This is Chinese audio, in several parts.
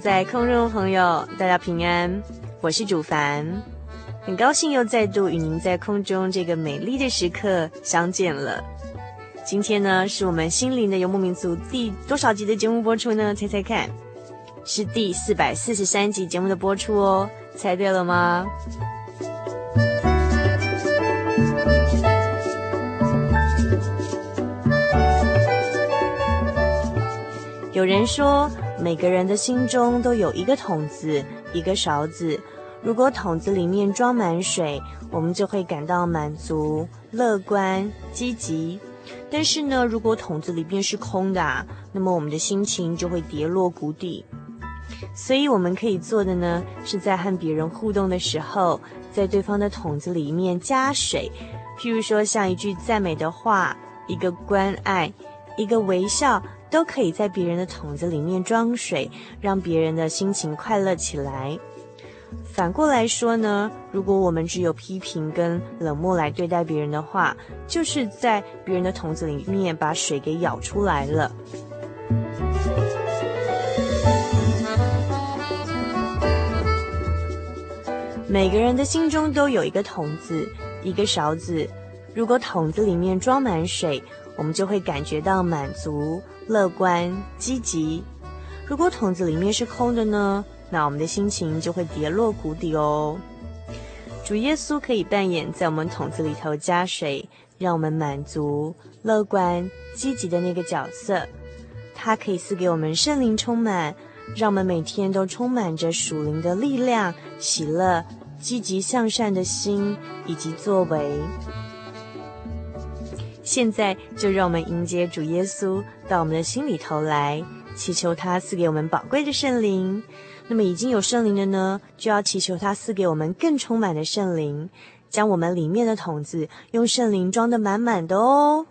在空中的朋友，大家平安，我是主凡，很高兴又再度与您在空中这个美丽的时刻相见了。今天呢，是我们心灵的游牧民族第多少集的节目播出呢？猜猜看，是第四百四十三集节目的播出哦，猜对了吗？有人说。每个人的心中都有一个桶子，一个勺子。如果桶子里面装满水，我们就会感到满足、乐观、积极。但是呢，如果桶子里面是空的啊，那么我们的心情就会跌落谷底。所以我们可以做的呢，是在和别人互动的时候，在对方的桶子里面加水。譬如说，像一句赞美的话，一个关爱，一个微笑。都可以在别人的桶子里面装水，让别人的心情快乐起来。反过来说呢，如果我们只有批评跟冷漠来对待别人的话，就是在别人的桶子里面把水给舀出来了。每个人的心中都有一个桶子，一个勺子。如果桶子里面装满水，我们就会感觉到满足。乐观积极。如果桶子里面是空的呢？那我们的心情就会跌落谷底哦。主耶稣可以扮演在我们桶子里头加水，让我们满足、乐观、积极的那个角色。他可以赐给我们圣灵充满，让我们每天都充满着属灵的力量、喜乐、积极向善的心以及作为。现在就让我们迎接主耶稣到我们的心里头来，祈求他赐给我们宝贵的圣灵。那么已经有圣灵的呢，就要祈求他赐给我们更充满的圣灵，将我们里面的桶子用圣灵装得满满的哦。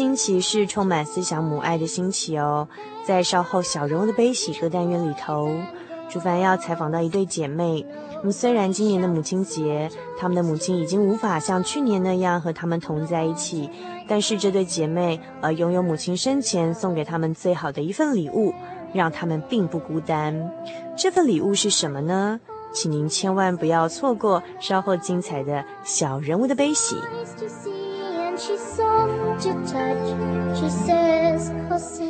新奇是充满思想母爱的星期哦，在稍后小人物的悲喜歌单元里头，主凡要采访到一对姐妹。那么虽然今年的母亲节，她们的母亲已经无法像去年那样和她们同在一起，但是这对姐妹呃拥有母亲生前送给他们最好的一份礼物，让他们并不孤单。这份礼物是什么呢？请您千万不要错过稍后精彩的小人物的悲喜。she's soft to touch, she says, oh, Jose.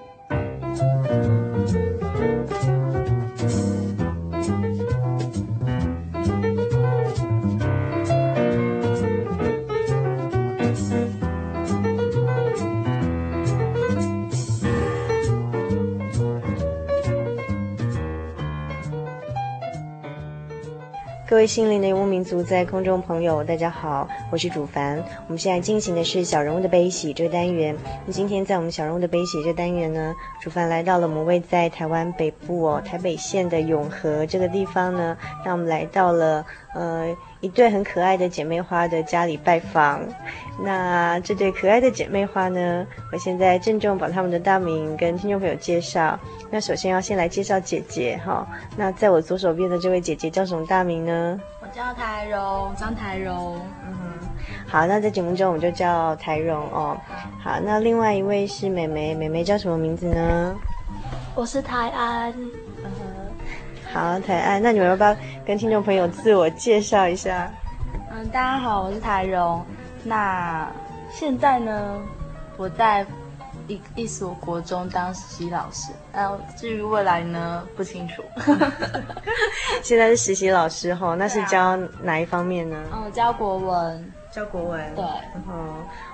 各位心灵的游牧民族，在空中朋友，大家好，我是主凡。我们现在进行的是小人物的悲喜这个单元。那今天在我们小人物的悲喜这单元呢，主凡来到了我们位在台湾北部哦，台北县的永和这个地方呢，那我们来到了呃一对很可爱的姐妹花的家里拜访。那这对可爱的姐妹花呢，我现在郑重把她们的大名跟听众朋友介绍。那首先要先来介绍姐姐哈，那在我左手边的这位姐姐叫什么大名呢？我叫台蓉，张台荣。嗯哼，好，那在节目中我们就叫台蓉哦。好，那另外一位是妹妹，妹妹叫什么名字呢？我是台安。嗯哼，好，台安，那你们要不要跟听众朋友自我介绍一下？嗯，大家好，我是台荣。那现在呢，我在。一一所国中当实习老师，然后至于未来呢，不清楚。现在是实习老师哈，那是教哪一方面呢？哦，教国文，教国文。对，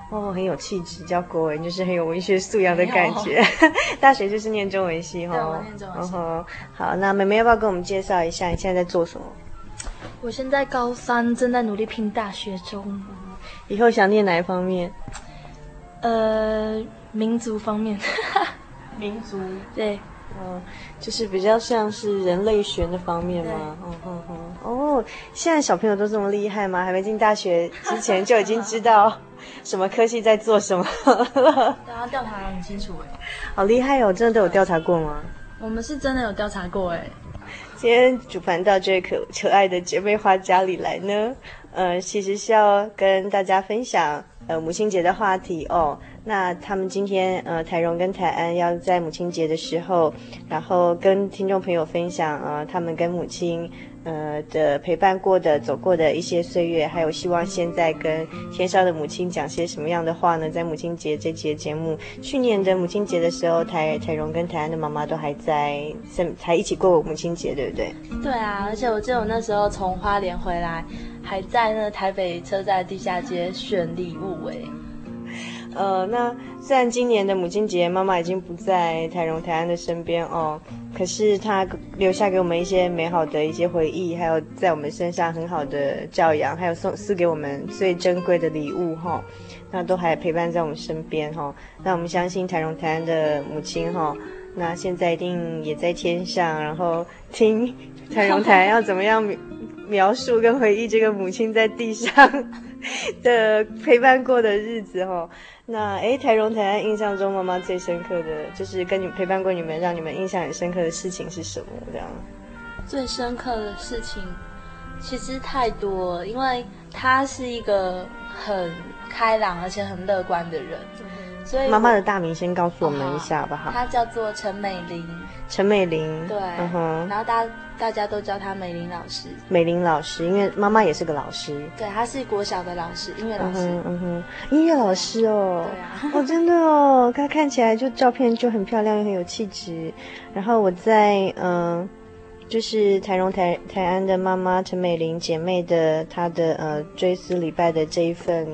哦，哦，很有气质，叫国文就是很有文学素养的感觉。大学就是念中文系哈。对，我念中文系。哦，好，那妹妹要不要跟我们介绍一下你现在在做什么？我现在高三，正在努力拼大学中。以后想念哪一方面？呃。民族方面，民族对，嗯，就是比较像是人类学的方面吗？嗯哼哼。哦，现在小朋友都这么厉害吗？还没进大学之前就已经知道什么科系在做什么了？大家调查很清楚哎，好厉害哦！真的都有调查过吗？我们是真的有调查过哎。今天主凡到这位可可爱的姐妹花家里来呢，呃，其实是要跟大家分享呃母亲节的话题哦。那他们今天呃，台蓉跟台安要在母亲节的时候，然后跟听众朋友分享呃，他们跟母亲呃的陪伴过的、走过的一些岁月，还有希望现在跟天上的母亲讲些什么样的话呢？在母亲节这期节目，去年的母亲节的时候，台台蓉跟台安的妈妈都还在，才一起过母亲节，对不对？对啊，而且我记得我那时候从花莲回来，还在那台北车站地下街选礼物哎。呃，那虽然今年的母亲节，妈妈已经不在台荣、台安的身边哦，可是她留下给我们一些美好的一些回忆，还有在我们身上很好的教养，还有送赐给我们最珍贵的礼物哈、哦，那都还陪伴在我们身边哈、哦。那我们相信台荣、台安的母亲哈、哦，那现在一定也在天上，然后听 台荣、台安要怎么样描述跟回忆这个母亲在地上 的陪伴过的日子哈、哦。那哎，台荣台安印象中妈妈最深刻的就是跟你陪伴过你们，让你们印象很深刻的事情是什么？这样，最深刻的事情其实太多了，因为她是一个很开朗而且很乐观的人。所以妈妈的大名先告诉我们一下好不好？她叫做陈美玲。陈美玲，对，嗯哼，然后大家大家都叫她美玲老师。美玲老师，因为妈妈也是个老师。对，她是国小的老师，音乐老师。嗯哼，嗯哼，音乐老师哦。对啊。哦，真的哦，她看起来就照片就很漂亮，又很有气质。然后我在嗯，就是台荣台台安的妈妈陈美玲姐妹的她的呃追思礼拜的这一份。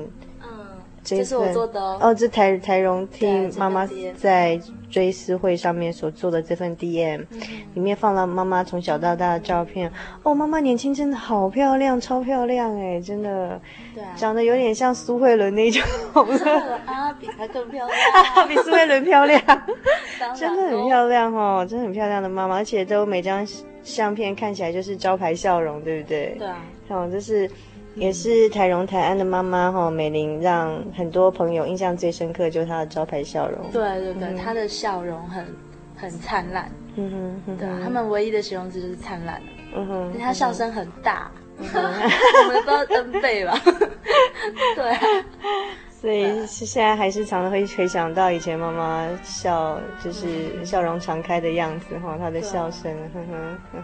这是我做的哦，哦，这台台荣替妈妈在追思会上面所做的这份 DM，嗯，里面放了妈妈从小到大的照片。哦，妈妈年轻真的好漂亮，超漂亮哎，真的，对啊，长得有点像苏慧伦那种。啊，比她更漂亮，比苏慧伦漂亮，真的很漂亮哦，真的很漂亮的妈妈，而且都每张相片看起来就是招牌笑容，对不对？对啊，哦，就是。也是台荣台安的妈妈哈，美玲让很多朋友印象最深刻，就是她的招牌笑容。对对对，她、嗯、的笑容很很灿烂。嗯哼，嗯哼，对，他们唯一的形容词就是灿烂。嗯哼，她笑声很大。我们都要 N 倍吧？对、啊，所以现在还是常常会回想到以前妈妈笑，就是笑容常开的样子哈，她的笑声，呵呵呵呵。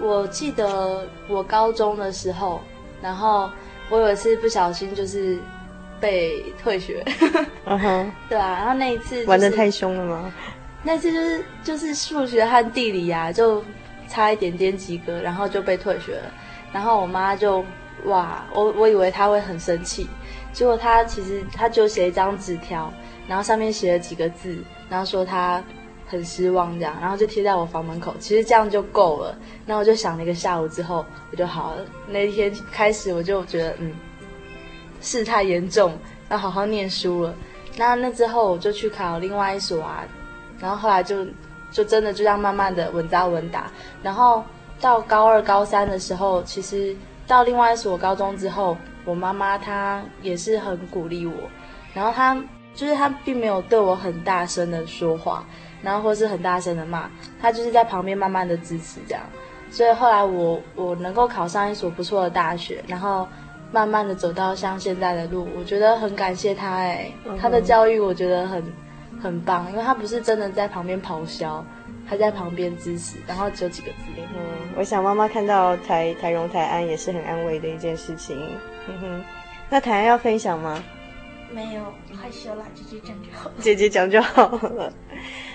我记得我高中的时候，然后我有一次不小心就是被退学，嗯哼，对啊，然后那一次、就是、玩的太凶了吗？那次就是就是数学和地理呀、啊，就。差一点点及格，然后就被退学了。然后我妈就哇，我我以为她会很生气，结果她其实她就写一张纸条，然后上面写了几个字，然后说她很失望这样，然后就贴在我房门口。其实这样就够了。那我就想了一个下午之后，我就好了。那一天开始我就觉得嗯，事态严重，要好好念书了。那那之后我就去考另外一所啊，然后后来就。就真的就这样慢慢的稳扎稳打，然后到高二、高三的时候，其实到另外一所高中之后，我妈妈她也是很鼓励我，然后她就是她并没有对我很大声的说话，然后或是很大声的骂，他就是在旁边慢慢的支持这样，所以后来我我能够考上一所不错的大学，然后慢慢的走到像现在的路，我觉得很感谢他哎，他的教育我觉得很。很棒，因为他不是真的在旁边咆哮，他在旁边支持，然后只有几个字。嗯，我想妈妈看到台台荣台安也是很安慰的一件事情。嗯哼，那台安要分享吗？没有，害羞啦，姐姐讲就好。姐姐讲就好了。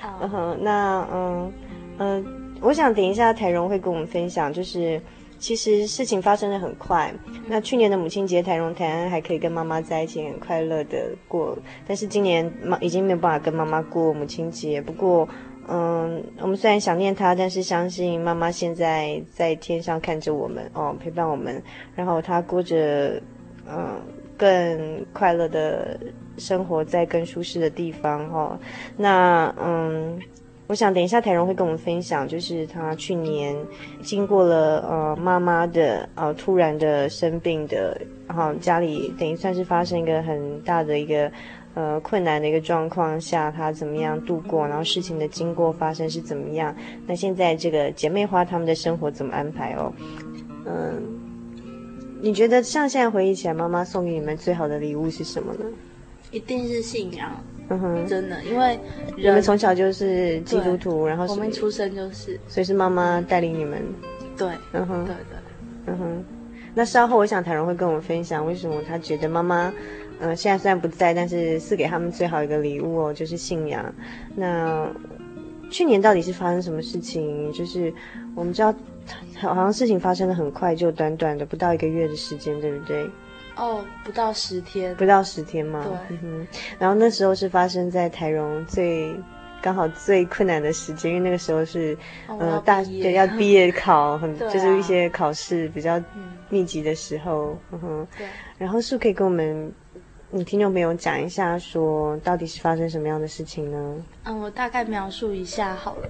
好嗯哼，那嗯嗯，我想等一下台荣会跟我们分享，就是。其实事情发生的很快。那去年的母亲节，台荣、台安还可以跟妈妈在一起，很快乐的过。但是今年妈已经没有办法跟妈妈过母亲节。不过，嗯，我们虽然想念她，但是相信妈妈现在在天上看着我们哦，陪伴我们。然后她过着嗯更快乐的生活，在更舒适的地方哈、哦。那嗯。我想等一下台荣会跟我们分享，就是他去年经过了呃妈妈的呃突然的生病的，然后家里等于算是发生一个很大的一个呃困难的一个状况下，他怎么样度过，然后事情的经过发生是怎么样？那现在这个姐妹花她们的生活怎么安排哦？嗯，你觉得像现在回忆起来，妈妈送给你们最好的礼物是什么呢？一定是信仰。嗯哼，真的，因为你们从小就是基督徒，然后我们出生就是，所以是妈妈带领你们。对，嗯哼，对对，嗯哼。那稍后我想台荣会跟我们分享为什么他觉得妈妈，嗯、呃，现在虽然不在，但是是给他们最好一个礼物哦，就是信仰。那去年到底是发生什么事情？就是我们知道，好像事情发生的很快，就短短的不到一个月的时间，对不对？哦，不到十天，不到十天吗？对，嗯哼。然后那时候是发生在台荣最刚好最困难的时间，因为那个时候是，哦、呃，大对要毕业考，很、啊、就是一些考试比较密集的时候，嗯哼。对。然后是不是可以跟我们，你听众朋友讲一下，说到底是发生什么样的事情呢？嗯，我大概描述一下好了。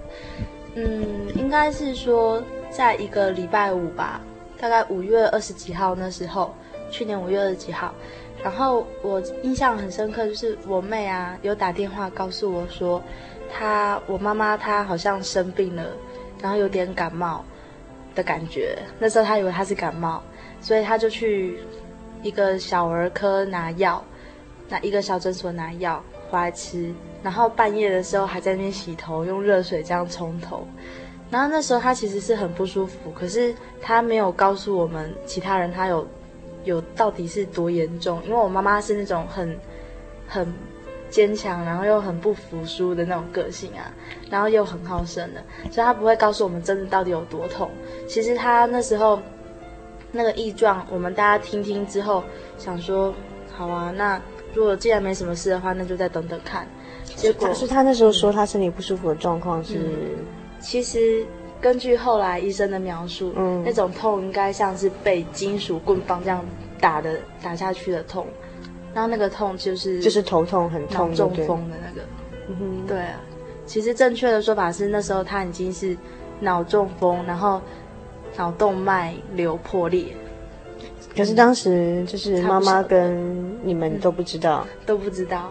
嗯，应该是说在一个礼拜五吧，大概五月二十几号那时候。去年五月二十几号，然后我印象很深刻，就是我妹啊有打电话告诉我说，她我妈妈她好像生病了，然后有点感冒的感觉。那时候她以为她是感冒，所以她就去一个小儿科拿药，那一个小诊所拿药回来吃，然后半夜的时候还在那边洗头，用热水这样冲头。然后那时候她其实是很不舒服，可是她没有告诉我们其他人她有。有到底是多严重？因为我妈妈是那种很很坚强，然后又很不服输的那种个性啊，然后又很好胜的，所以她不会告诉我们真的到底有多痛。其实她那时候那个异状，我们大家听听之后，想说好啊，那如果既然没什么事的话，那就再等等看。结果是她那时候说她身体不舒服的状况是，嗯、其实。根据后来医生的描述，嗯，那种痛应该像是被金属棍棒这样打的打下去的痛，然后那个痛就是就是头痛很痛，中风的那个，嗯哼，对啊，其实正确的说法是那时候他已经是脑中风，然后脑动脉瘤破裂。可是当时就是妈妈跟你们都不知道，嗯、都不知道，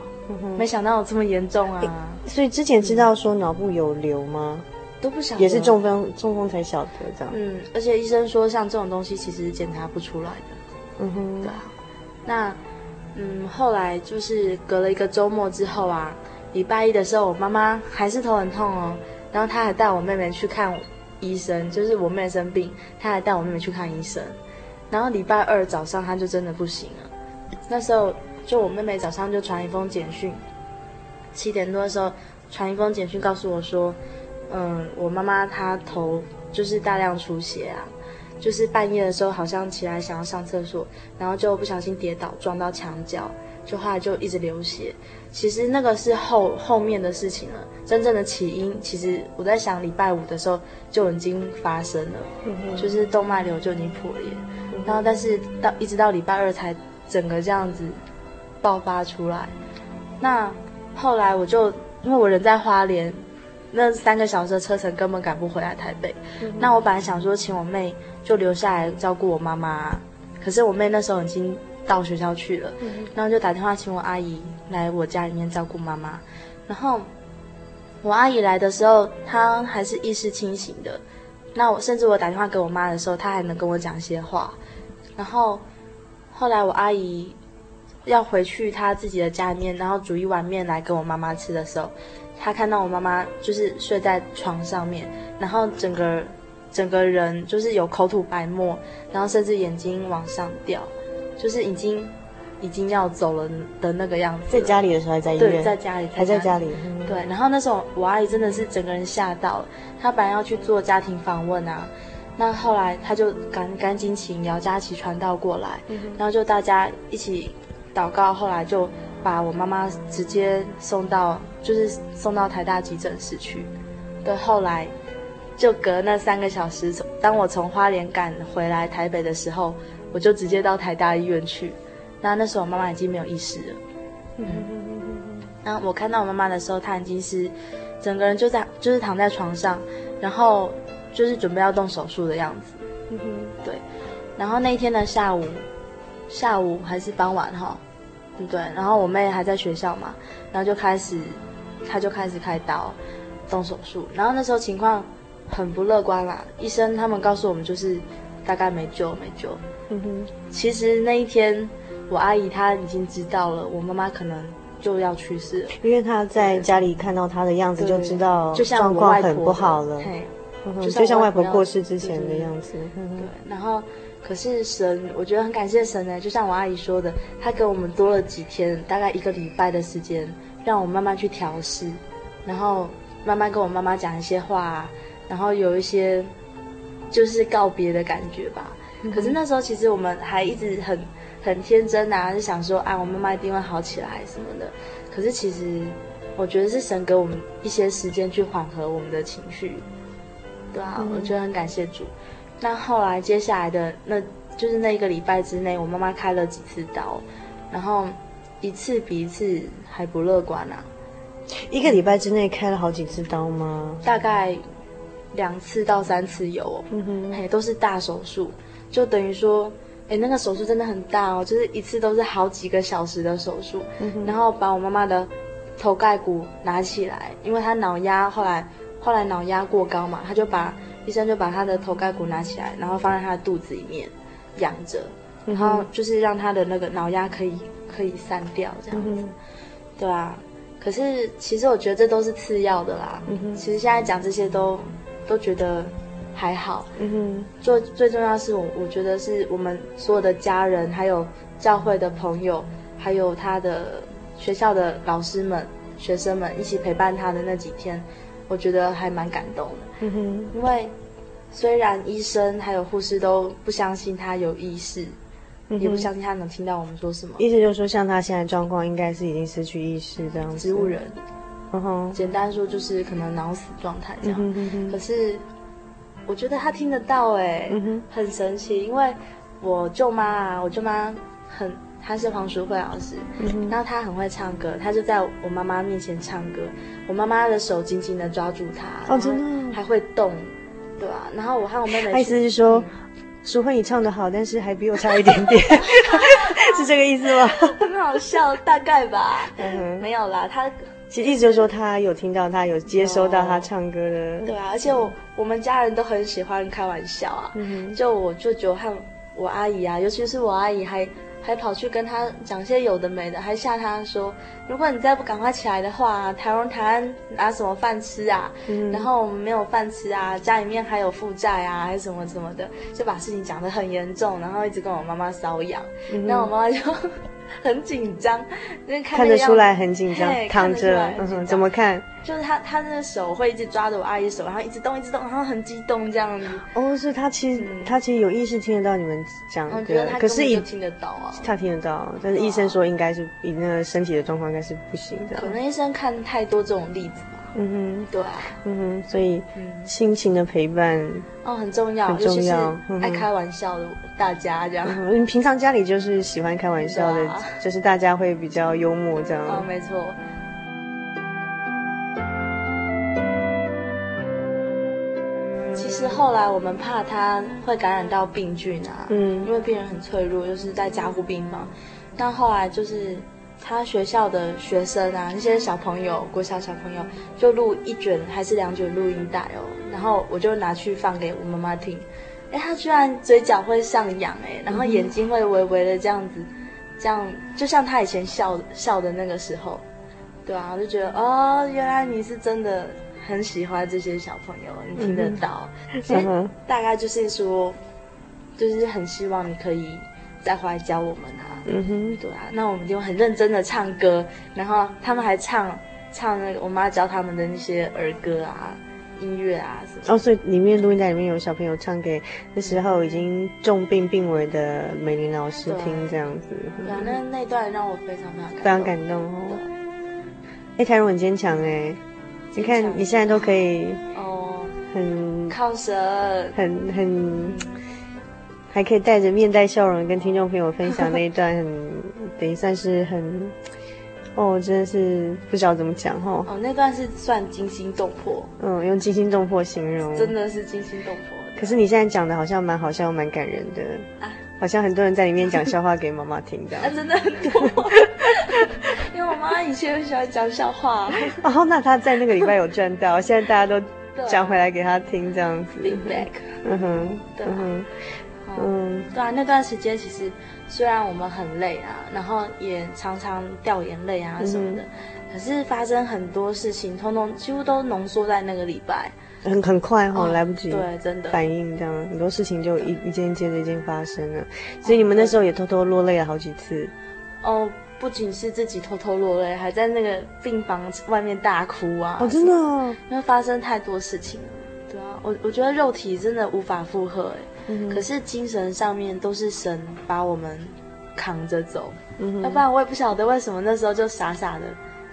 没想到有这么严重啊！所以之前知道说脑部有瘤吗？都不晓得，也是中风中风才晓得这样。嗯，而且医生说，像这种东西其实是检查不出来的。嗯哼，对啊。那嗯，后来就是隔了一个周末之后啊，礼拜一的时候，我妈妈还是头很痛哦，然后她还带我妹妹去看医生，就是我妹妹生病，她还带我妹妹去看医生。然后礼拜二早上，她就真的不行了。那时候就我妹妹早上就传一封简讯，七点多的时候传一封简讯告诉我说，嗯，我妈妈她头就是大量出血啊，就是半夜的时候好像起来想要上厕所，然后就不小心跌倒撞到墙角，就后来就一直流血。其实那个是后后面的事情了，真正的起因其实我在想礼拜五的时候就已经发生了，嗯、就是动脉瘤就已经破裂，嗯、然后但是到一直到礼拜二才整个这样子爆发出来。那后来我就因为我人在花莲，那三个小时的车程根本赶不回来台北。嗯、那我本来想说请我妹就留下来照顾我妈妈，可是我妹那时候已经到学校去了，嗯、然后就打电话请我阿姨来我家里面照顾妈妈。然后我阿姨来的时候，她还是意识清醒的。那我甚至我打电话给我妈的时候，她还能跟我讲一些话。然后后来我阿姨要回去她自己的家里面，然后煮一碗面来给我妈妈吃的时候，她看到我妈妈就是睡在床上面，然后整个整个人就是有口吐白沫，然后甚至眼睛往上掉。就是已经，已经要走了的那个样子。在家里的时候还在医院？对，在家里，还在家里。对，然后那时候我阿姨真的是整个人吓到了，她本来要去做家庭访问啊，那后来她就赶赶紧请姚佳琪传道过来，嗯、然后就大家一起祷告，后来就把我妈妈直接送到，就是送到台大急诊室去。对，后来就隔那三个小时，当我从花莲赶回来台北的时候。我就直接到台大医院去，那那时候我妈妈已经没有意识了。嗯，然后我看到我妈妈的时候，她已经是整个人就在就是躺在床上，然后就是准备要动手术的样子。嗯哼，对。然后那一天的下午，下午还是傍晚哈，对不对？然后我妹还在学校嘛，然后就开始，她就开始开刀动手术。然后那时候情况很不乐观啦，医生他们告诉我们就是大概没救，没救。嗯哼，其实那一天，我阿姨她已经知道了，我妈妈可能就要去世了，因为她在家里看到她的样子，就知道状况很不好了。对，就像外婆过世之前的样子。对，然后可是神，我觉得很感谢神呢。就像我阿姨说的，她给我们多了几天，大概一个礼拜的时间，让我慢慢去调试，然后慢慢跟我妈妈讲一些话，然后有一些就是告别的感觉吧。可是那时候，其实我们还一直很很天真啊，就想说，啊，我妈妈一定会好起来什么的。可是其实，我觉得是神给我们一些时间去缓和我们的情绪，对啊，嗯、我觉得很感谢主。那后来接下来的那，就是那一个礼拜之内，我妈妈开了几次刀，然后一次比一次还不乐观啊。一个礼拜之内开了好几次刀吗？大概两次到三次有，嗯哼，嘿，都是大手术。就等于说，哎，那个手术真的很大哦，就是一次都是好几个小时的手术，嗯、然后把我妈妈的头盖骨拿起来，因为她脑压后来后来脑压过高嘛，他就把医生就把他的头盖骨拿起来，然后放在他的肚子里面养着，然后就是让他的那个脑压可以可以散掉这样子，嗯、对啊。可是其实我觉得这都是次要的啦，其实现在讲这些都都觉得。还好，嗯哼，最最重要是我我觉得是我们所有的家人，还有教会的朋友，还有他的学校的老师们、学生们一起陪伴他的那几天，我觉得还蛮感动的。嗯哼，因为虽然医生还有护士都不相信他有意识，嗯，也不相信他能听到我们说什么，意思就是说，像他现在状况，应该是已经失去意识这样子。植物人，嗯哼，简单说就是可能脑死状态这样。嗯哼哼，可是。我觉得他听得到哎，嗯、很神奇。因为我舅妈啊，我舅妈很，她是黄淑慧老师，嗯、然后他很会唱歌，他就在我妈妈面前唱歌，我妈妈的手紧紧的抓住他，哦，真的还会动，对啊？然后我和我妹妹，意思是说，淑慧、嗯、你唱的好，但是还比我差一点点，是这个意思吗？很好笑，大概吧，嗯、没有啦，她其实一直就说他有听到，他有接收到他唱歌的。对啊，而且我我们家人都很喜欢开玩笑啊，嗯、就我舅舅和我阿姨啊，尤其是我阿姨还。还跑去跟他讲些有的没的，还吓他说：“如果你再不赶快起来的话，台湾台湾拿什么饭吃啊？嗯、然后我们没有饭吃啊，家里面还有负债啊，还是什么什么的，就把事情讲得很严重，然后一直跟我妈妈搔痒。嗯、然后我妈妈就。”很紧张，看，看得出来很紧张，躺着，嗯，怎么看？就是他，他那个手会一直抓着我阿姨手，然后一直动，一直动，然后很激动这样子。哦，是他其实、嗯、他其实有意识听得到你们讲的，可是也听得到啊，他听得到，但是医生说应该是以那个身体的状况应该是不行的。可能医生看太多这种例子吧。嗯哼，对啊，嗯哼，所以亲情的陪伴哦很重要，很重要，爱开玩笑的大家这样。嗯，平常家里就是喜欢开玩笑的，就是大家会比较幽默这样。哦，没错。其实后来我们怕他会感染到病菌啊，嗯，因为病人很脆弱，就是在加护病房，但后来就是。他学校的学生啊，那些小朋友，国小小朋友就录一卷还是两卷录音带哦，然后我就拿去放给我妈妈听，哎，他居然嘴角会上扬哎，然后眼睛会微微的这样子，这样就像他以前笑笑的那个时候，对啊，我就觉得哦，原来你是真的很喜欢这些小朋友，你听得到，所以大概就是说，就是很希望你可以。再回来教我们啊，嗯哼，对啊，那我们就很认真的唱歌，然后他们还唱唱那个我妈教他们的那些儿歌啊、音乐啊什么。哦，所以里面录音带里面有小朋友唱给那时候已经重病病危的美玲老师听，这样子。对啊，那那段让我非常非常非常感动哦。哎，台荣很坚强哎，你看你现在都可以哦，很靠神，很很。还可以带着面带笑容跟听众朋友分享那一段很，很 等于算是很，哦，真的是不知道怎么讲哦。哦，那段是算惊心动魄。嗯，用惊心动魄形容，真的是惊心动魄。可是你现在讲的好像蛮好笑又蛮感人的啊，好像很多人在里面讲笑话给妈妈听的。啊，真的很多。因为我妈以前很喜欢讲笑话。哦，那她在那个礼拜有赚到，现在大家都讲回来给她听这样子。Feedback。嗯哼，对。嗯哼。嗯，对啊，那段时间其实虽然我们很累啊，然后也常常掉眼泪啊什么的，嗯、可是发生很多事情，通通几乎都浓缩在那个礼拜，很很快哈、哦，来不及，对，真的反应这样，很多事情就一一件接着一件发生了，所以你们那时候也偷偷落泪了好几次。哦，不仅是自己偷偷落泪，还在那个病房外面大哭啊！哦，真的、哦，因为发生太多事情了。对啊，我我觉得肉体真的无法负荷哎。可是精神上面都是神把我们扛着走，嗯、要不然我也不晓得为什么那时候就傻傻的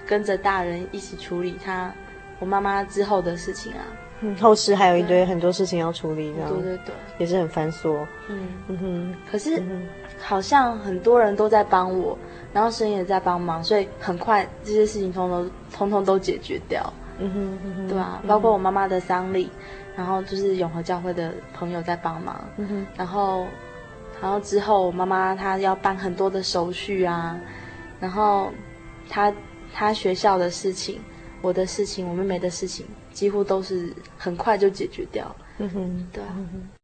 跟着大人一起处理他我妈妈之后的事情啊。嗯，后事还有一堆很多事情要处理，这样。对对对，也是很繁琐。嗯。嗯哼，可是好像很多人都在帮我，然后神也在帮忙，所以很快这些事情通通通通都解决掉。嗯哼，嗯哼对啊，包括我妈妈的丧礼。然后就是永和教会的朋友在帮忙，嗯、哼然后，然后之后我妈妈她要办很多的手续啊，然后她她学校的事情，我的事情，我妹妹的事情，几乎都是很快就解决掉。嗯哼，对啊。嗯不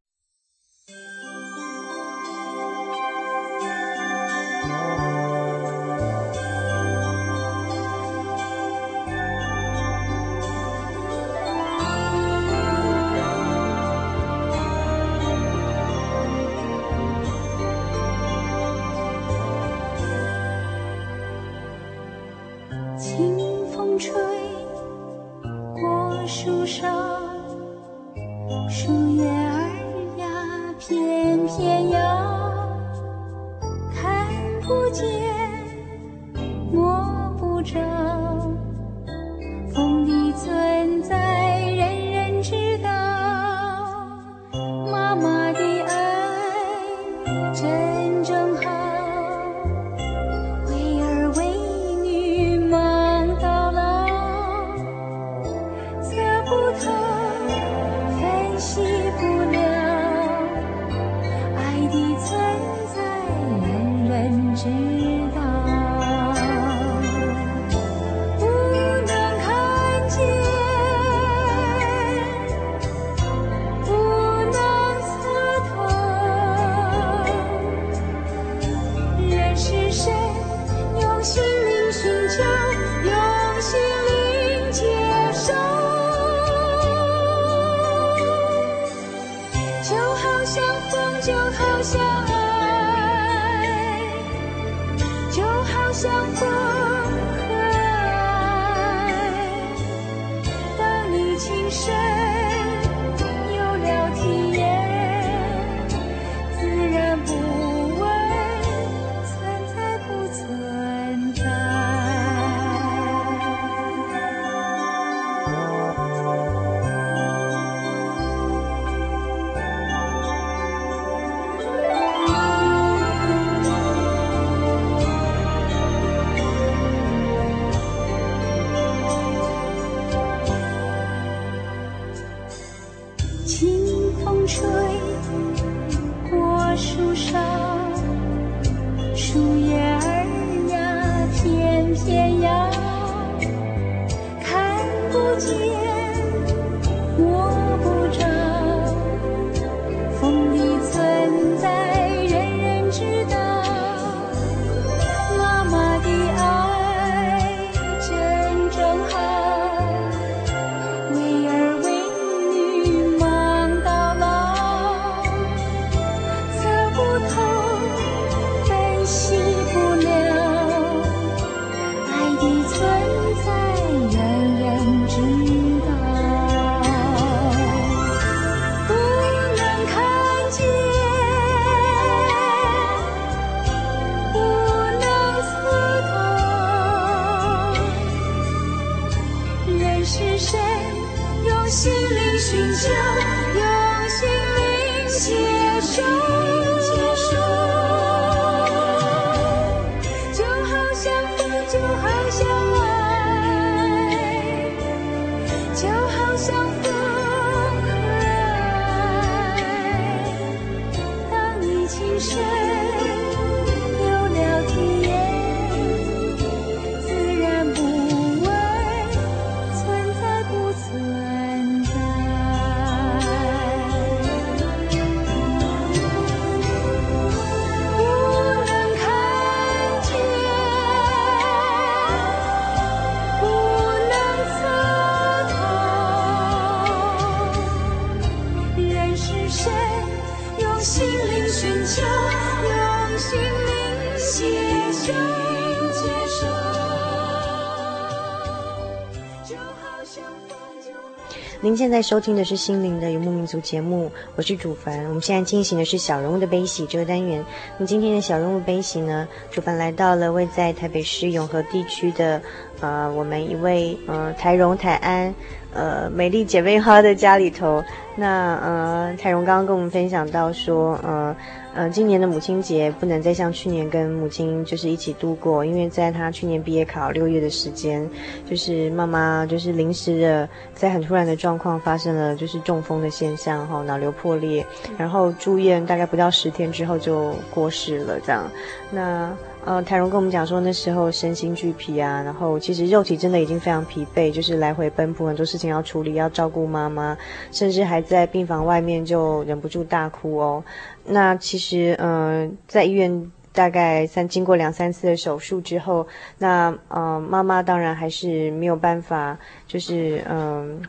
现在收听的是《心灵的游牧民族》节目，我是主凡。我们现在进行的是小人物的悲喜这个单元。那今天的小人物悲喜呢，主凡来到了位在台北市永和地区的，呃，我们一位呃台荣台安，呃美丽姐妹花的家里头。那呃台荣刚刚跟我们分享到说，呃。嗯、呃，今年的母亲节不能再像去年跟母亲就是一起度过，因为在她去年毕业考六月的时间，就是妈妈就是临时的，在很突然的状况发生了就是中风的现象哈，脑瘤破裂，然后住院大概不到十天之后就过世了这样。那呃，台荣跟我们讲说那时候身心俱疲啊，然后其实肉体真的已经非常疲惫，就是来回奔波，很多事情要处理，要照顾妈妈，甚至还在病房外面就忍不住大哭哦。那其实，嗯、在医院大概三经过两三次的手术之后，那嗯、呃，妈妈当然还是没有办法，就是嗯、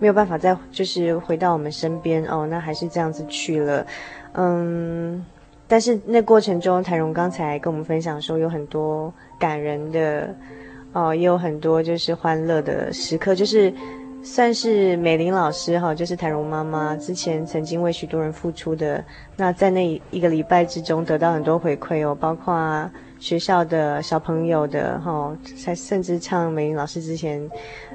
没有办法再就是回到我们身边哦。那还是这样子去了，嗯，但是那过程中，台荣刚才跟我们分享说，有很多感人的哦，也有很多就是欢乐的时刻，就是。算是美玲老师哈，就是台荣妈妈之前曾经为许多人付出的。那在那一个礼拜之中得到很多回馈哦，包括学校的小朋友的哈，才甚至唱美玲老师之前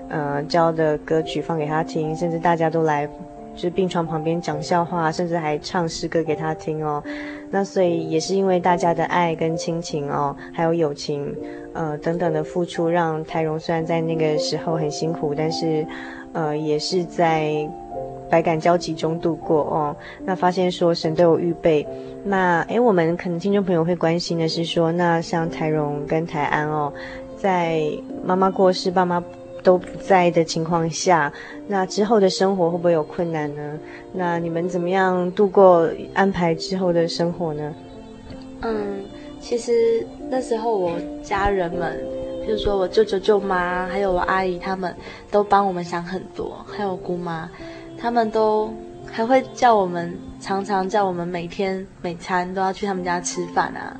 呃教的歌曲放给他听，甚至大家都来就是病床旁边讲笑话，甚至还唱诗歌给他听哦。那所以也是因为大家的爱跟亲情哦，还有友情呃等等的付出，让台荣虽然在那个时候很辛苦，但是。呃，也是在百感交集中度过哦。那发现说神都有预备。那诶，我们可能听众朋友会关心的是说，那像台荣跟台安哦，在妈妈过世、爸妈都不在的情况下，那之后的生活会不会有困难呢？那你们怎么样度过安排之后的生活呢？嗯，其实那时候我家人们。就是说我舅舅舅妈还有我阿姨他们都帮我们想很多，还有姑妈，他们都还会叫我们，常常叫我们每天每餐都要去他们家吃饭啊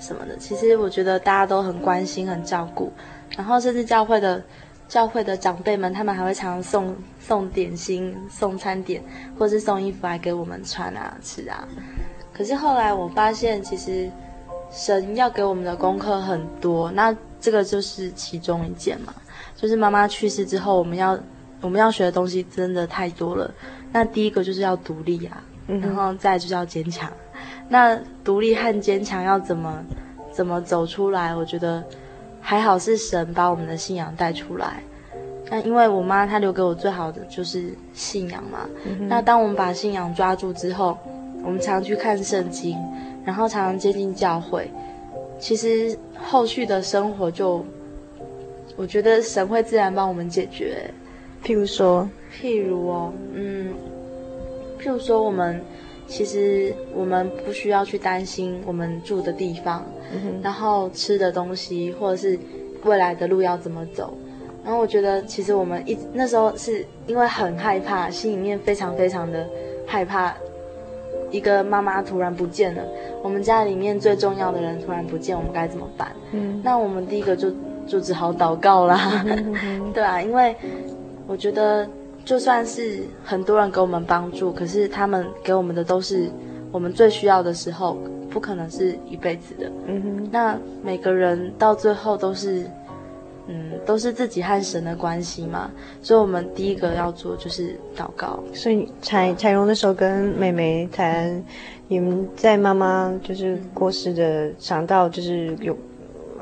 什么的。其实我觉得大家都很关心很照顾，然后甚至教会的教会的长辈们，他们还会常常送送点心、送餐点，或是送衣服来给我们穿啊吃啊。可是后来我发现，其实神要给我们的功课很多，那。这个就是其中一件嘛，就是妈妈去世之后，我们要我们要学的东西真的太多了。那第一个就是要独立啊，然后再就是要坚强。那独立和坚强要怎么怎么走出来？我觉得还好是神把我们的信仰带出来。那因为我妈她留给我最好的就是信仰嘛。那当我们把信仰抓住之后，我们常去看圣经，然后常常接近教会。其实后续的生活就，我觉得神会自然帮我们解决。譬如说，譬如哦，嗯，譬如说，我们其实我们不需要去担心我们住的地方，嗯、然后吃的东西，或者是未来的路要怎么走。然后我觉得，其实我们一那时候是因为很害怕，心里面非常非常的害怕，一个妈妈突然不见了，我们家里面最重要的人突然不见，我们该怎么办？嗯，那我们第一个就就只好祷告啦，对啊，因为我觉得就算是很多人给我们帮助，可是他们给我们的都是我们最需要的时候，不可能是一辈子的。嗯哼，那每个人到最后都是。嗯，都是自己和神的关系嘛，所以我们第一个要做就是祷告。所以彩彩荣那时候跟妹妹谈，你们在妈妈就是过世的，想到就是有，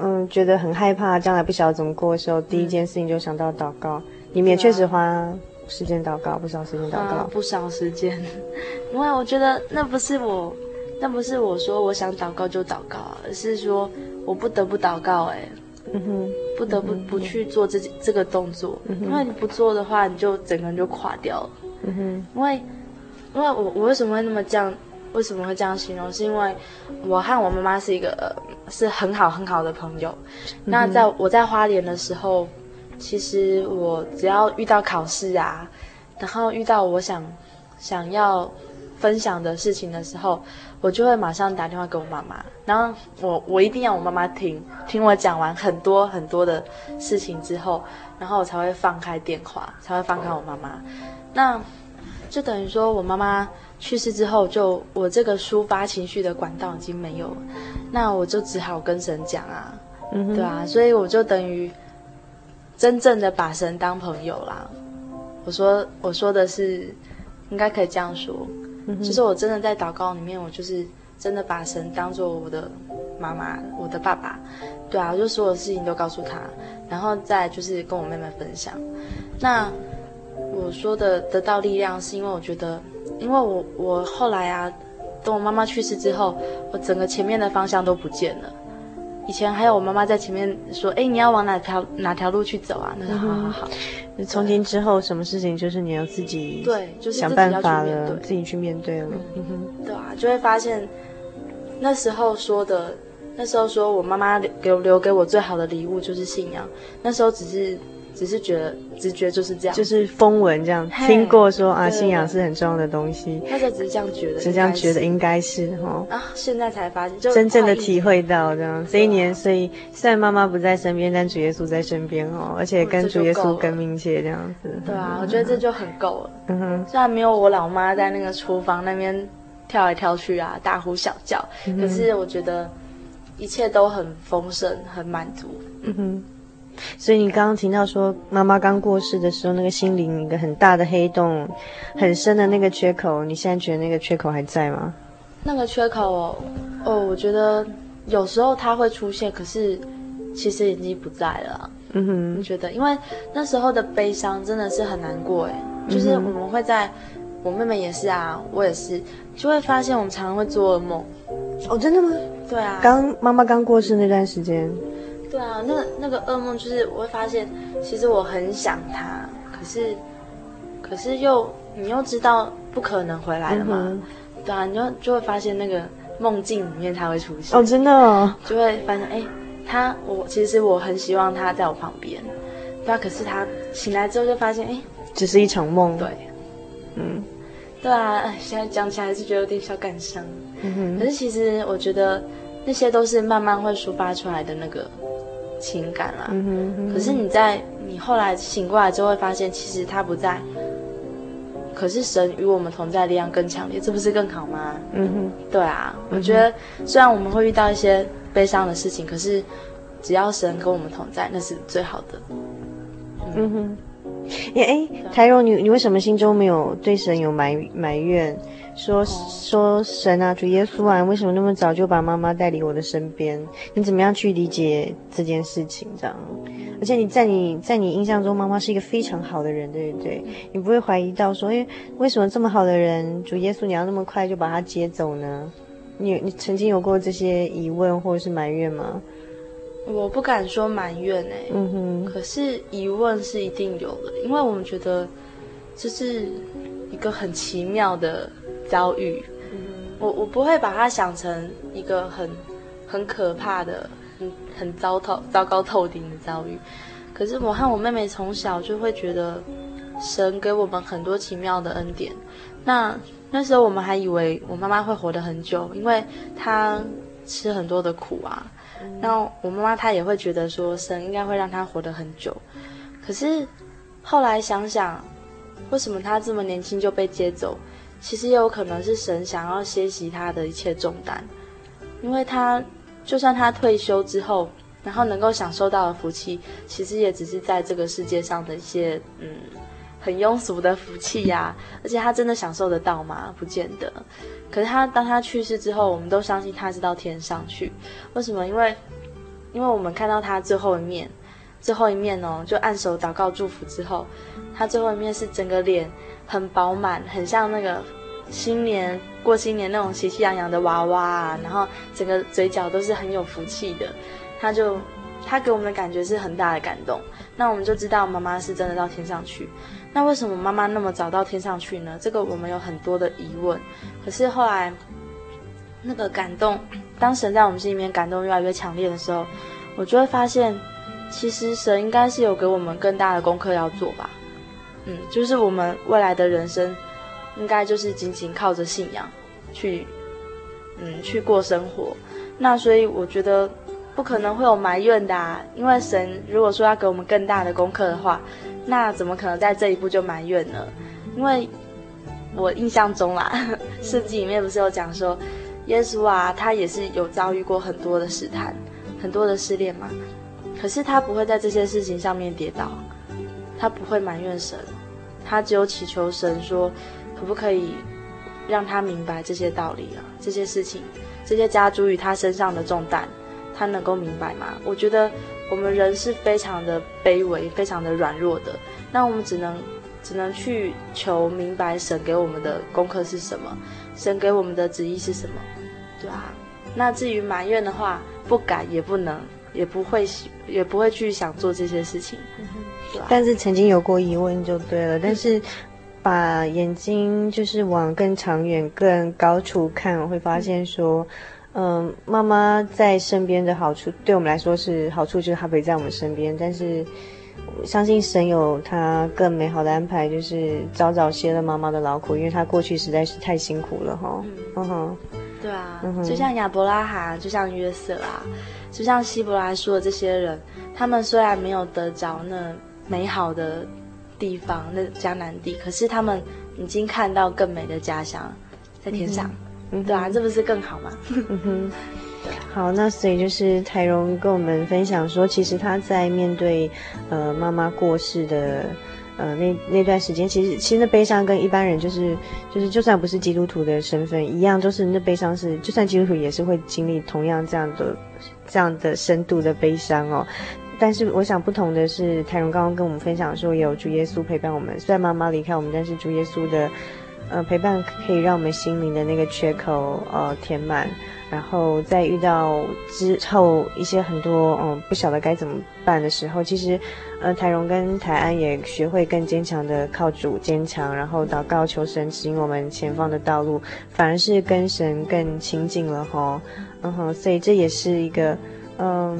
嗯，觉得很害怕，将来不晓得怎么过的时候，第一件事情就想到祷告。你们也确实花时间祷告，不少时间祷告，不少时间。因为我觉得那不是我，那不是我说我想祷告就祷告，而是说我不得不祷告，欸。哎。嗯哼，不得不不去做这这个动作，嗯，因为你不做的话，你就整个人就垮掉了。嗯哼，因为，因为我我为什么会那么这样？为什么会这样形容？是因为我和我妈妈是一个是很好很好的朋友。嗯、那在我在花莲的时候，其实我只要遇到考试啊，然后遇到我想想要分享的事情的时候。我就会马上打电话给我妈妈，然后我我一定要我妈妈听听我讲完很多很多的事情之后，然后我才会放开电话，才会放开我妈妈。那就等于说我妈妈去世之后，就我这个抒发情绪的管道已经没有了，那我就只好跟神讲啊，嗯，对啊，所以我就等于真正的把神当朋友啦。我说我说的是，应该可以这样说。其实我真的在祷告里面，我就是真的把神当做我的妈妈，我的爸爸，对啊，我就所有事情都告诉他，然后再就是跟我妹妹分享。那我说的得到力量，是因为我觉得，因为我我后来啊，等我妈妈去世之后，我整个前面的方向都不见了。以前还有我妈妈在前面说：“哎，你要往哪条哪条路去走啊？”那说好好好。从今之后，什么事情就是你要自己对，就是想办法了，自己去面对了。嗯哼，对啊，就会发现那时候说的，那时候说我妈妈留留给我最好的礼物就是信仰。那时候只是。只是觉得直觉就是这样，就是风闻这样听过说啊，信仰是很重要的东西。那时候只是这样觉得，只是这样觉得应该是哈。啊，现在才发现，就真正的体会到这样。这一年，所以虽然妈妈不在身边，但主耶稣在身边哦，而且跟主耶稣更密切这样子。对啊，我觉得这就很够了。嗯哼，虽然没有我老妈在那个厨房那边跳来跳去啊，大呼小叫，可是我觉得一切都很丰盛，很满足。嗯哼。所以你刚刚听到说，妈妈刚过世的时候，那个心灵一个很大的黑洞，很深的那个缺口，你现在觉得那个缺口还在吗？那个缺口哦，哦，我觉得有时候它会出现，可是其实已经不在了。嗯哼，你觉得？因为那时候的悲伤真的是很难过，哎，就是我们会在，我妹妹也是啊，我也是，就会发现我们常常会做噩梦。哦，真的吗？对啊，刚妈妈刚过世那段时间。对啊，那那个噩梦就是我会发现，其实我很想他，可是，可是又你又知道不可能回来了嘛，嗯、对啊，你就就会发现那个梦境里面他会出现哦，真的哦，就会发现哎，他我其实我很希望他在我旁边，对啊，可是他醒来之后就发现哎，只是一场梦，对，嗯，对啊，现在讲起来还是觉得有点小感伤，嗯哼，可是其实我觉得那些都是慢慢会抒发出来的那个。情感啊，可是你在你后来醒过来之后，会发现其实他不在，可是神与我们同在，力量更强烈，这不是更好吗？嗯哼，对啊，我觉得虽然我们会遇到一些悲伤的事情，可是只要神跟我们同在，那是最好的。嗯，嗯哼，哎哎，台荣，你你为什么心中没有对神有埋埋怨？说说神啊，主耶稣啊，为什么那么早就把妈妈带离我的身边？你怎么样去理解这件事情？这样，而且你在你在你印象中，妈妈是一个非常好的人，对不对？你不会怀疑到说，诶，为什么这么好的人，主耶稣你要那么快就把他接走呢？你你曾经有过这些疑问或者是埋怨吗？我不敢说埋怨哎，嗯哼，可是疑问是一定有的，因为我们觉得这是一个很奇妙的遭遇。嗯、我我不会把它想成一个很很可怕的、很很糟透、糟糕透顶的遭遇。可是我和我妹妹从小就会觉得神给我们很多奇妙的恩典。那那时候我们还以为我妈妈会活得很久，因为她吃很多的苦啊。那我妈妈她也会觉得说，神应该会让她活得很久，可是后来想想，为什么她这么年轻就被接走？其实也有可能是神想要歇息他的一切重担，因为他就算他退休之后，然后能够享受到的福气，其实也只是在这个世界上的一些嗯很庸俗的福气呀，而且他真的享受得到吗？不见得。可是他当他去世之后，我们都相信他是到天上去。为什么？因为，因为我们看到他最后一面，最后一面哦，就按手祷告祝福之后，他最后一面是整个脸很饱满，很像那个新年过新年那种喜气洋洋的娃娃啊，然后整个嘴角都是很有福气的。他就他给我们的感觉是很大的感动。那我们就知道妈妈是真的到天上去。那为什么妈妈那么早到天上去呢？这个我们有很多的疑问。可是后来，那个感动，当神在我们心里面感动越来越强烈的时候，我就会发现，其实神应该是有给我们更大的功课要做吧。嗯，就是我们未来的人生，应该就是仅仅靠着信仰去，嗯，去过生活。那所以我觉得不可能会有埋怨的啊，因为神如果说要给我们更大的功课的话。那怎么可能在这一步就埋怨呢？因为我印象中啦，圣经里面不是有讲说，耶稣啊，他也是有遭遇过很多的试探，很多的试炼嘛。可是他不会在这些事情上面跌倒，他不会埋怨神，他只有祈求神说，可不可以让他明白这些道理啊，这些事情，这些加诸于他身上的重担，他能够明白吗？我觉得。我们人是非常的卑微，非常的软弱的。那我们只能，只能去求明白神给我们的功课是什么，神给我们的旨意是什么，对啊。那至于埋怨的话，不敢也不能，也不会，也不会去想做这些事情，但是曾经有过疑问就对了。但是把眼睛就是往更长远、更高处看，我会发现说。嗯，妈妈在身边的好处，对我们来说是好处，就是她陪在我们身边。但是，相信神有他更美好的安排，就是早早歇了妈妈的劳苦，因为她过去实在是太辛苦了哈。嗯哼，对啊，就像亚伯拉罕，就像约瑟啊，就像希伯来说的这些人，他们虽然没有得着那美好的地方，那迦南地，可是他们已经看到更美的家乡在天上。嗯嗯，对啊，这不是更好吗？嗯哼，好，那所以就是台荣跟我们分享说，其实他在面对呃妈妈过世的呃那那段时间，其实其实那悲伤跟一般人就是就是就算不是基督徒的身份一样，就是那悲伤是就算基督徒也是会经历同样这样的这样的深度的悲伤哦。但是我想不同的是，台荣刚刚跟我们分享说，有主耶稣陪伴我们，虽然妈妈离开我们，但是主耶稣的。呃，陪伴可以让我们心灵的那个缺口呃填满，然后在遇到之后一些很多嗯不晓得该怎么办的时候，其实呃台荣跟台安也学会更坚强的靠主坚强，然后祷告求神指引我们前方的道路，反而是跟神更亲近了哈，嗯哼，所以这也是一个嗯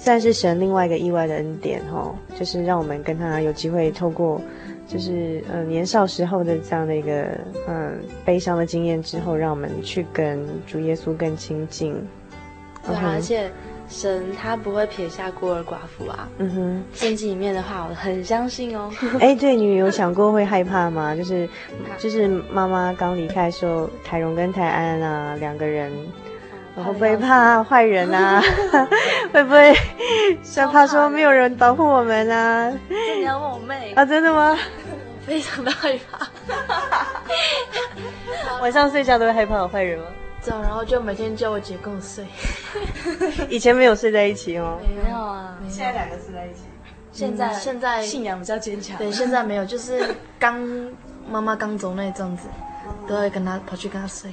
算是神另外一个意外的恩典哈，就是让我们跟他有机会透过。就是呃年少时候的这样的一个嗯悲伤的经验之后，让我们去跟主耶稣更亲近。对啊，而且神他不会撇下孤儿寡妇啊。嗯哼，圣经里面的话我很相信哦。哎，对，你有想过会害怕吗？就是 就是妈妈刚离开的时候，台荣跟台安啊两个人。会不会怕坏人啊？会不会害怕说没有人保护我们啊？这你要问我妹啊？真的吗？我 非常的害怕。晚上睡觉都会害怕有坏人吗？这样，然后就每天叫我姐跟我睡。以前没有睡在一起哦。没有啊。现在两个睡在一起。现在现在信仰比较坚强。对，现在没有，就是刚妈妈刚走那阵子，都会跟她跑去跟她睡。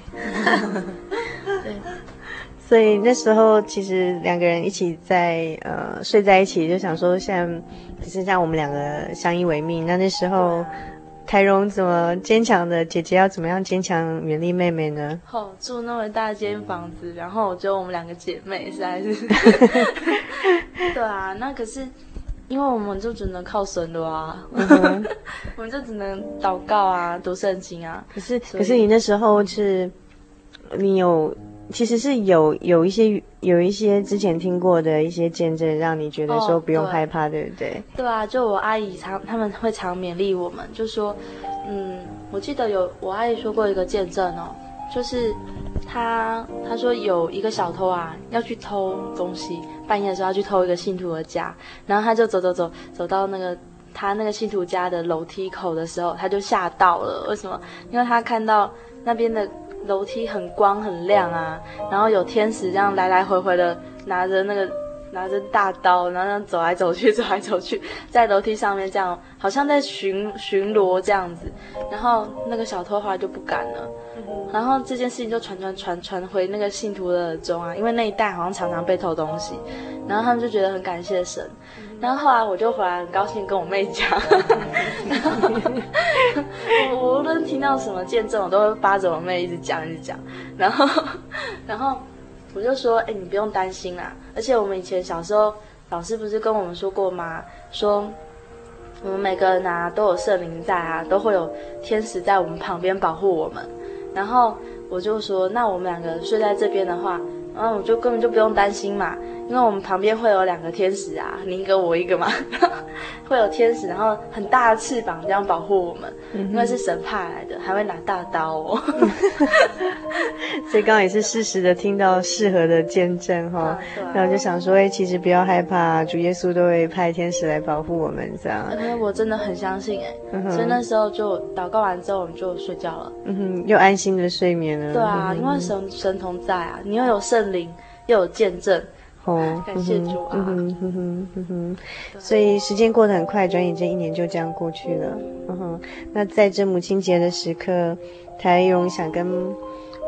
对。所以那时候其实两个人一起在呃睡在一起，就想说现在只剩下我们两个相依为命。那那时候台荣怎么坚强的姐姐要怎么样坚强勉励妹妹呢？哦，住那么大间房子，然后只有我们两个姐妹，实在是。对啊，那可是。因为我们就只能靠神了啊，我们就只能祷告啊，读圣经啊。可是，可是你那时候是，你有其实是有有一些有一些之前听过的一些见证，让你觉得说不用害怕，哦、对，对不对？对啊，就我阿姨常他们会常勉励我们，就说，嗯，我记得有我阿姨说过一个见证哦，就是。她她说有一个小偷啊，要去偷东西，半夜的时候要去偷一个信徒的家，然后他就走走走走到那个他那个信徒家的楼梯口的时候，他就吓到了。为什么？因为他看到那边的楼梯很光很亮啊，然后有天使这样来来回回的拿着那个拿着大刀，然后走来走去走来走去，在楼梯上面这样，好像在巡巡逻这样子。然后那个小偷后来就不敢了。然后这件事情就传传传传回那个信徒的耳中啊，因为那一带好像常常被偷东西，然后他们就觉得很感谢神。然后后来我就回来很高兴跟我妹讲，我我无论听到什么见证，我都会扒着我妹一直讲一直讲。然后 然后我就说，哎，你不用担心啦。而且我们以前小时候老师不是跟我们说过吗？说我们每个人啊都有圣灵在啊，都会有天使在我们旁边保护我们。然后我就说，那我们两个睡在这边的话，然后我就根本就不用担心嘛。因为我们旁边会有两个天使啊，你一个我一个嘛，会有天使，然后很大的翅膀这样保护我们，嗯、因为是神派来的，还会拿大刀哦。所以刚刚也是适时的听到适合的见证哈、哦啊，然后就想说，哎，其实不要害怕，主耶稣都会派天使来保护我们这样。因为我真的很相信哎、嗯，所以那时候就祷告完之后，我们就睡觉了，嗯哼，又安心的睡眠了。对啊，嗯、因为神神同在啊，你又有圣灵，又有见证。哦，感谢主啊！嗯哼哼哼哼哼，所以时间过得很快，转眼间一年就这样过去了。嗯哼，那在这母亲节的时刻，台荣想跟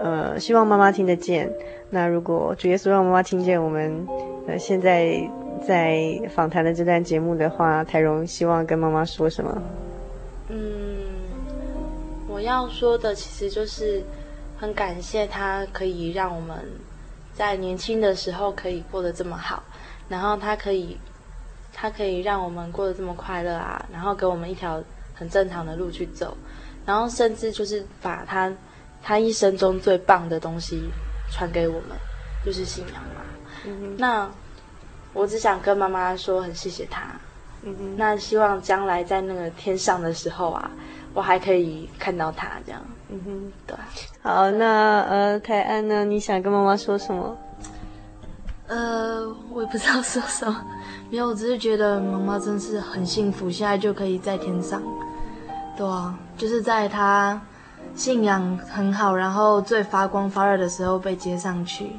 呃，希望妈妈听得见。那如果主耶稣让妈妈听见我们呃现在在访谈的这段节目的话，台荣希望跟妈妈说什么？嗯，我要说的其实就是很感谢他可以让我们。在年轻的时候可以过得这么好，然后他可以，他可以让我们过得这么快乐啊，然后给我们一条很正常的路去走，然后甚至就是把他他一生中最棒的东西传给我们，就是信仰嘛。嗯，那我只想跟妈妈说很谢谢他。嗯，那希望将来在那个天上的时候啊，我还可以看到他这样。嗯哼，对。好，那呃，泰安呢？你想跟妈妈说什么？呃，我也不知道说什么，没有，我只是觉得妈妈真是很幸福，现在就可以在天上。对啊，就是在她信仰很好，然后最发光发热的时候被接上去。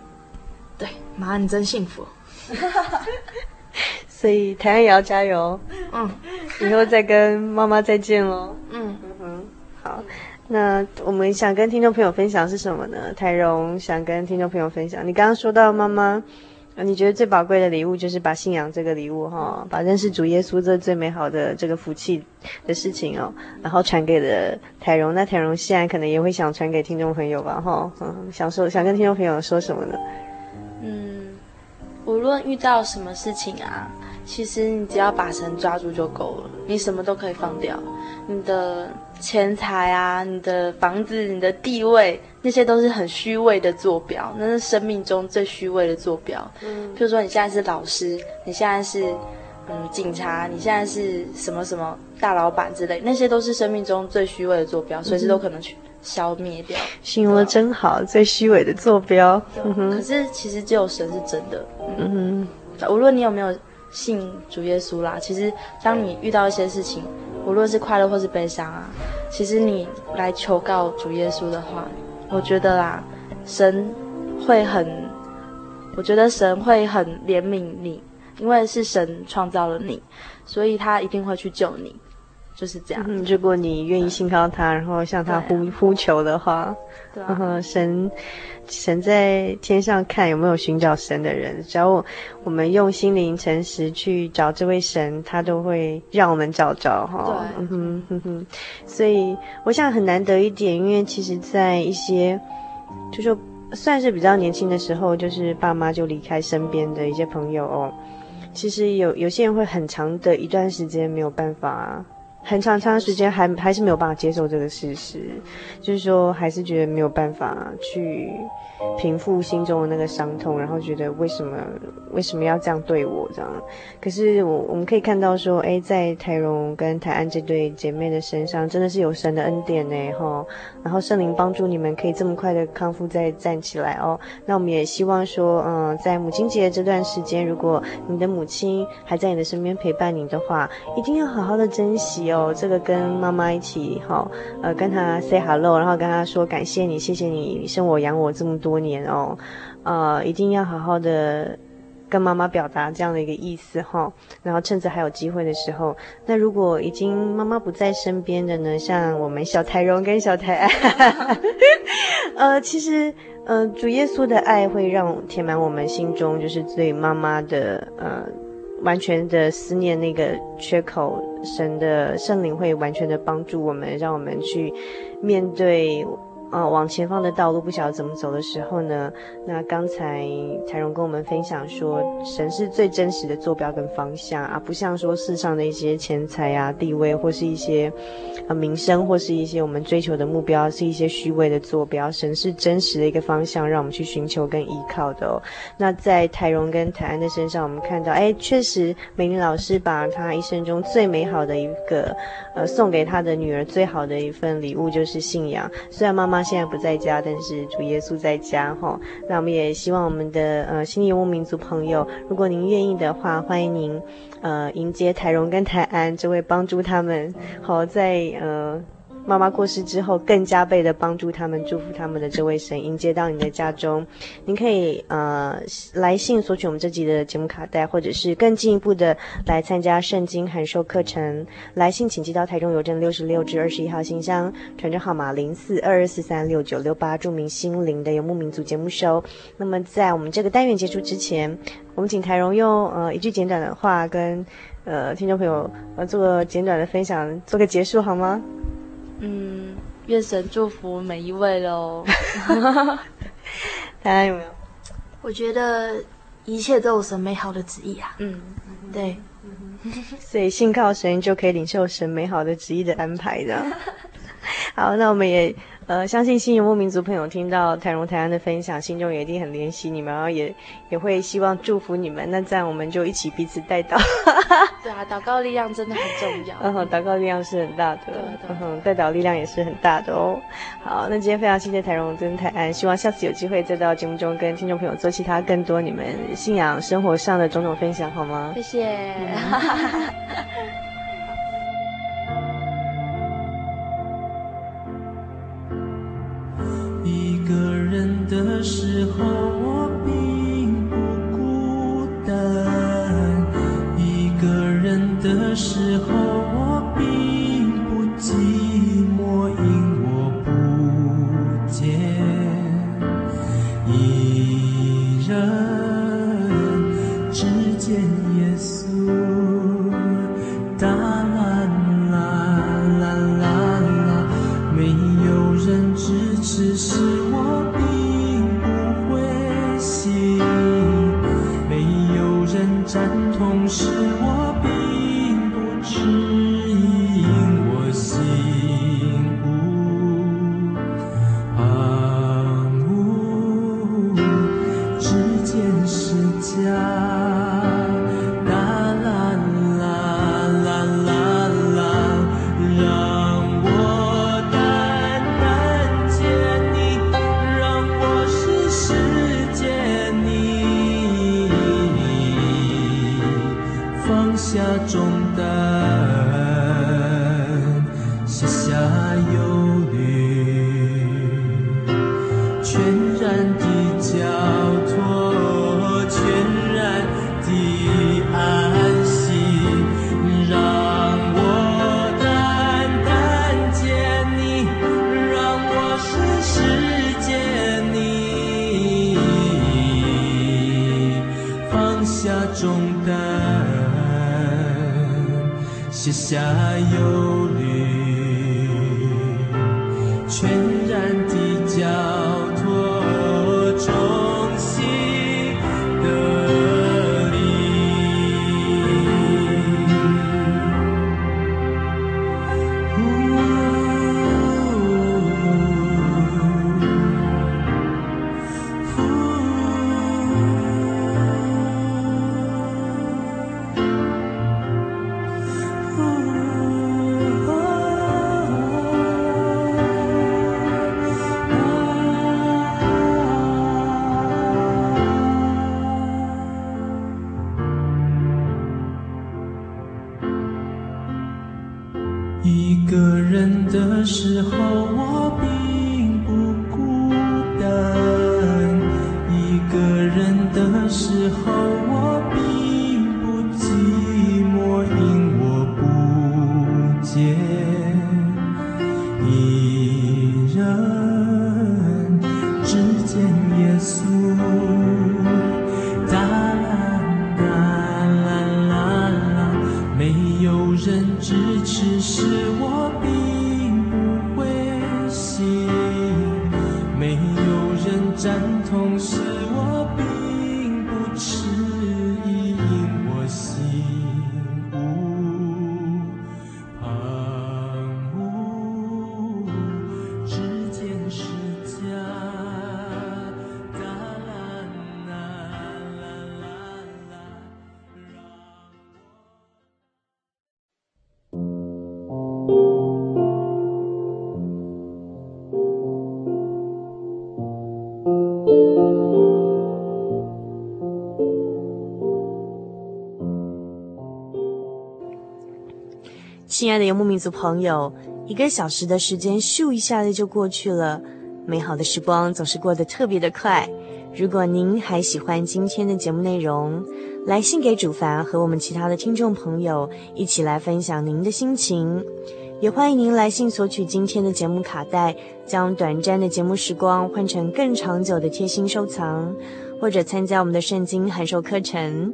对，妈，你真幸福。所以泰安也要加油。嗯，以后再跟妈妈再见喽。嗯好。那我们想跟听众朋友分享是什么呢？台荣想跟听众朋友分享，你刚刚说到妈妈，你觉得最宝贵的礼物就是把信仰这个礼物哈，把认识主耶稣这最美好的这个福气的事情哦，然后传给了台荣。那台荣现在可能也会想传给听众朋友吧哈，嗯，想说想跟听众朋友说什么呢？嗯，无论遇到什么事情啊，其实你只要把神抓住就够了，你什么都可以放掉，你的。钱财啊，你的房子、你的地位，那些都是很虚伪的坐标，那是生命中最虚伪的坐标。嗯，譬如说你现在是老师，你现在是嗯警察，你现在是什么什么大老板之类，那些都是生命中最虚伪的坐标，随时都可能去消灭掉。形容的真好，最虚伪的坐标。嗯。可是其实只有神是真的。嗯哼，无论你有没有信主耶稣啦，其实当你遇到一些事情。无论是快乐或是悲伤啊，其实你来求告主耶稣的话，我觉得啦，神会很，我觉得神会很怜悯你，因为是神创造了你，所以他一定会去救你。就是这样。嗯，如果你愿意信靠他，然后向他呼、啊、呼求的话，对、啊然后神神在天上看有没有寻找神的人，只要我，我们用心灵诚实去找这位神，他都会让我们找着哈。对，嗯哼哼哼。所以我想很难得一点，因为其实，在一些就说算是比较年轻的时候，就是爸妈就离开身边的一些朋友哦，其实有有些人会很长的一段时间没有办法。很长长时间还还是没有办法接受这个事实，就是说还是觉得没有办法去平复心中的那个伤痛，然后觉得为什么为什么要这样对我这样？可是我我们可以看到说，诶，在台荣跟台安这对姐妹的身上，真的是有神的恩典呢，哈。然后圣灵帮助你们可以这么快的康复再站起来哦。那我们也希望说，嗯，在母亲节这段时间，如果你的母亲还在你的身边陪伴你的话，一定要好好的珍惜有。这个跟妈妈一起，哈，呃，跟她 say hello，然后跟她说感谢你，谢谢你生我养我这么多年哦，呃，一定要好好的。跟妈妈表达这样的一个意思哈，然后趁着还有机会的时候，那如果已经妈妈不在身边的呢，像我们小台荣跟小台，呃，其实呃，主耶稣的爱会让填满我们心中，就是对妈妈的呃完全的思念那个缺口，神的圣灵会完全的帮助我们，让我们去面对。啊、往前方的道路不晓得怎么走的时候呢？那刚才台荣跟我们分享说，神是最真实的坐标跟方向啊，不像说世上的一些钱财啊、地位，或是一些呃名声，或是一些我们追求的目标，是一些虚伪的坐标。神是真实的一个方向，让我们去寻求跟依靠的哦。那在台荣跟台安的身上，我们看到，哎，确实美玲老师把她一生中最美好的一个呃送给她的女儿最好的一份礼物，就是信仰。虽然妈妈。他现在不在家，但是主耶稣在家哈。那我们也希望我们的呃新移民民族朋友，如果您愿意的话，欢迎您呃迎接台荣跟台安，这位帮助他们好在呃。妈妈过世之后，更加倍的帮助他们、祝福他们的这位神，迎接到你的家中。您可以呃来信索取我们这集的节目卡带，或者是更进一步的来参加圣经函授课程。来信请寄到台中邮政六十六至二十一号信箱，传真号码零四二二四三六九六八，注明心灵的游牧民族节目收。那么在我们这个单元结束之前，我们请台荣用呃一句简短的话跟呃听众朋友呃做个简短的分享，做个结束好吗？嗯，愿神祝福每一位喽。大家有没有？我觉得一切都有神美好的旨意啊。嗯，对。所以信靠神就可以领受神美好的旨意的安排的。好，那我们也。呃，相信新游牧民族朋友听到台荣台安的分享，心中也一定很怜惜你们，然后也也会希望祝福你们。那这样我们就一起彼此代祷。对啊，祷告力量真的很重要。嗯哼，祷告力量是很大的。对，对，对，嗯哼，代祷力量也是很大的哦。好，那今天非常谢谢台荣跟台安，希望下次有机会再到节目中跟听众朋友做其他更多你们信仰生活上的种种分享，好吗？谢谢。嗯 一个人的时候，我并不孤单；一个人的时候，我是我一个人的时候族朋友，一个小时的时间咻一下子就过去了，美好的时光总是过得特别的快。如果您还喜欢今天的节目内容，来信给主凡和我们其他的听众朋友一起来分享您的心情。也欢迎您来信索取今天的节目卡带，将短暂的节目时光换成更长久的贴心收藏，或者参加我们的圣经函授课程。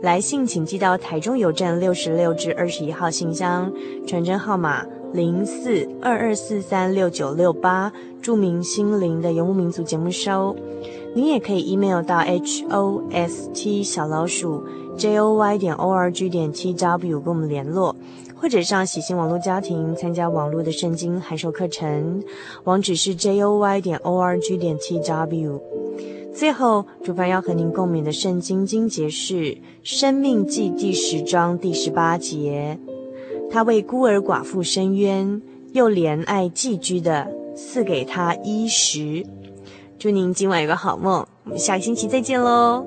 来信请寄到台中邮政六十六至二十一号信箱，传真号码零四二二四三六九六八，注明“心灵的游牧民族”节目收。您也可以 email 到 h o s t 小老鼠 j o y 点 o r g 点 t w 跟我们联络，或者上喜信网络家庭参加网络的圣经函授课程，网址是 j o y 点 o r g 点 t w。最后，主凡要和您共勉的圣经经节是《生命记》第十章第十八节：“他为孤儿寡妇伸冤，又怜爱寄居的，赐给他衣食。”祝您今晚有个好梦，我们下个星期再见喽。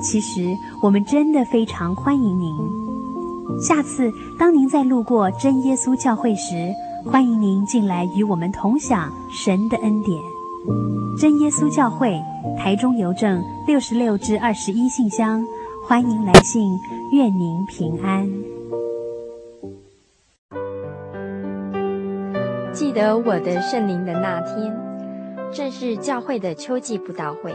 其实我们真的非常欢迎您。下次当您再路过真耶稣教会时，欢迎您进来与我们同享神的恩典。真耶稣教会，台中邮政六十六至二十一信箱，欢迎来信，愿您平安。记得我的圣灵的那天，正是教会的秋季布道会。